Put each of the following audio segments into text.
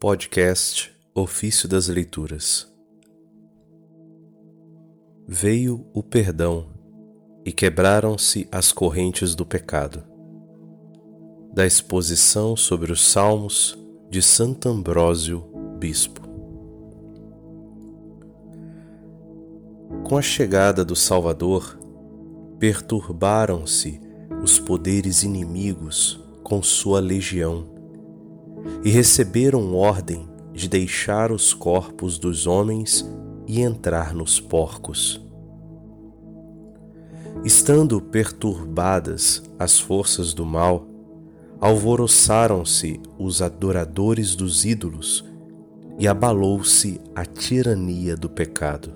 Podcast Ofício das Leituras Veio o perdão e quebraram-se as correntes do pecado. Da exposição sobre os Salmos de Santo Ambrósio, Bispo. Com a chegada do Salvador, perturbaram-se os poderes inimigos com sua legião e receberam ordem de deixar os corpos dos homens e entrar nos porcos. Estando perturbadas as forças do mal, alvoroçaram-se os adoradores dos ídolos e abalou-se a tirania do pecado.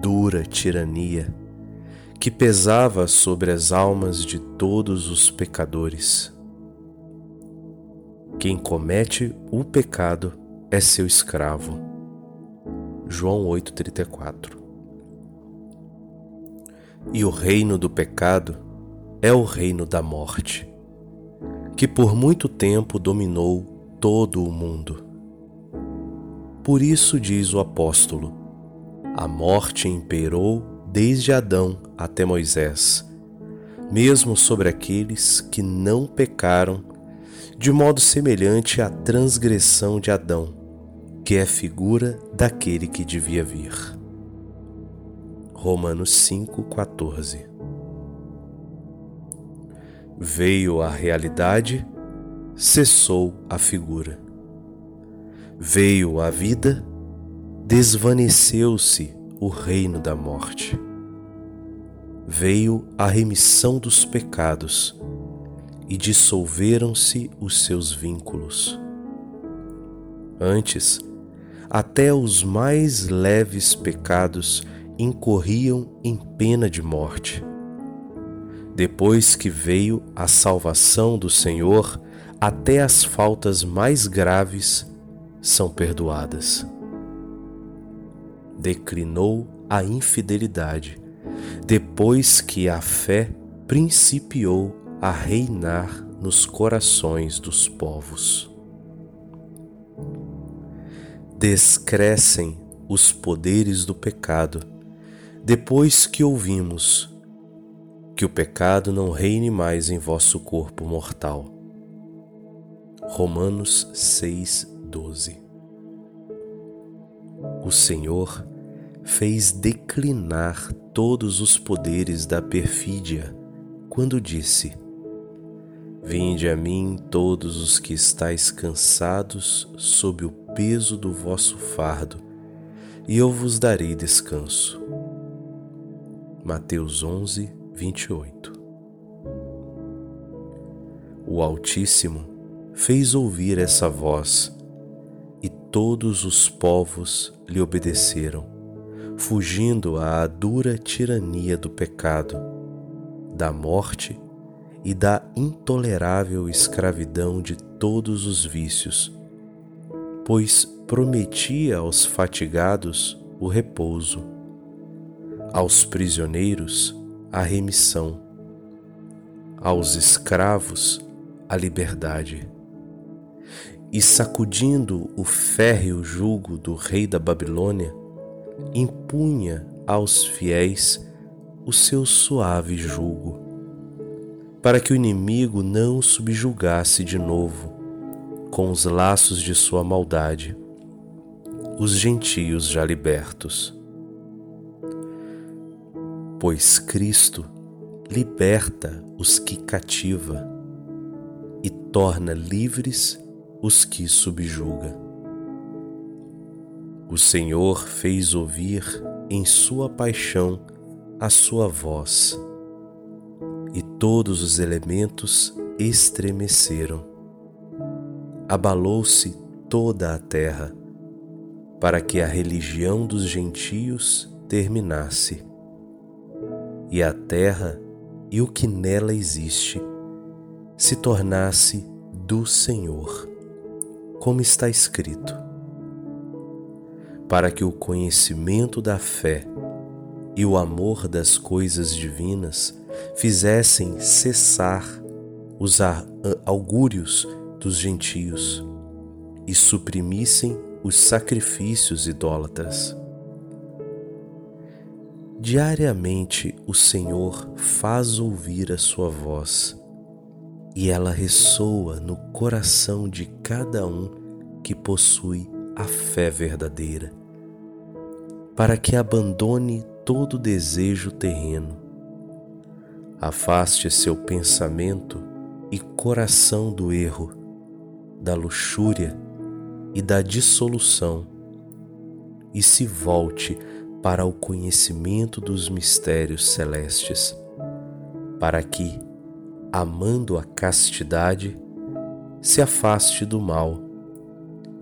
Dura tirania que pesava sobre as almas de todos os pecadores. Quem comete o pecado é seu escravo. João 8,34 E o reino do pecado é o reino da morte, que por muito tempo dominou todo o mundo. Por isso diz o apóstolo: a morte imperou desde Adão até Moisés, mesmo sobre aqueles que não pecaram de modo semelhante à transgressão de Adão, que é figura daquele que devia vir. Romanos 5,14 Veio a realidade, cessou a figura. Veio a vida, desvaneceu-se o reino da morte. Veio a remissão dos pecados, e dissolveram-se os seus vínculos. Antes, até os mais leves pecados incorriam em pena de morte. Depois que veio a salvação do Senhor, até as faltas mais graves são perdoadas. Declinou a infidelidade, depois que a fé principiou a reinar nos corações dos povos. Descrescem os poderes do pecado, depois que ouvimos que o pecado não reine mais em vosso corpo mortal. Romanos 6:12 O Senhor fez declinar todos os poderes da perfídia quando disse: Vinde a mim todos os que estáis cansados sob o peso do vosso fardo, e eu vos darei descanso. Mateus 11, 28 O Altíssimo fez ouvir essa voz, e todos os povos lhe obedeceram, fugindo à dura tirania do pecado, da morte e da intolerável escravidão de todos os vícios, pois prometia aos fatigados o repouso, aos prisioneiros a remissão, aos escravos a liberdade. E sacudindo o férreo jugo do rei da Babilônia, impunha aos fiéis o seu suave jugo para que o inimigo não subjugasse de novo, com os laços de sua maldade, os gentios já libertos. Pois Cristo liberta os que cativa e torna livres os que subjuga. O Senhor fez ouvir em sua paixão a sua voz e todos os elementos estremeceram. Abalou-se toda a terra, para que a religião dos gentios terminasse, e a terra e o que nela existe se tornasse do Senhor, como está escrito, para que o conhecimento da fé e o amor das coisas divinas fizessem cessar os augúrios dos gentios e suprimissem os sacrifícios idólatras. Diariamente o Senhor faz ouvir a sua voz e ela ressoa no coração de cada um que possui a fé verdadeira, para que abandone todo desejo terreno, afaste seu pensamento e coração do erro, da luxúria e da dissolução, e se volte para o conhecimento dos mistérios celestes, para que, amando a castidade, se afaste do mal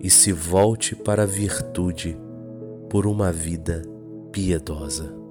e se volte para a virtude por uma vida piedosa.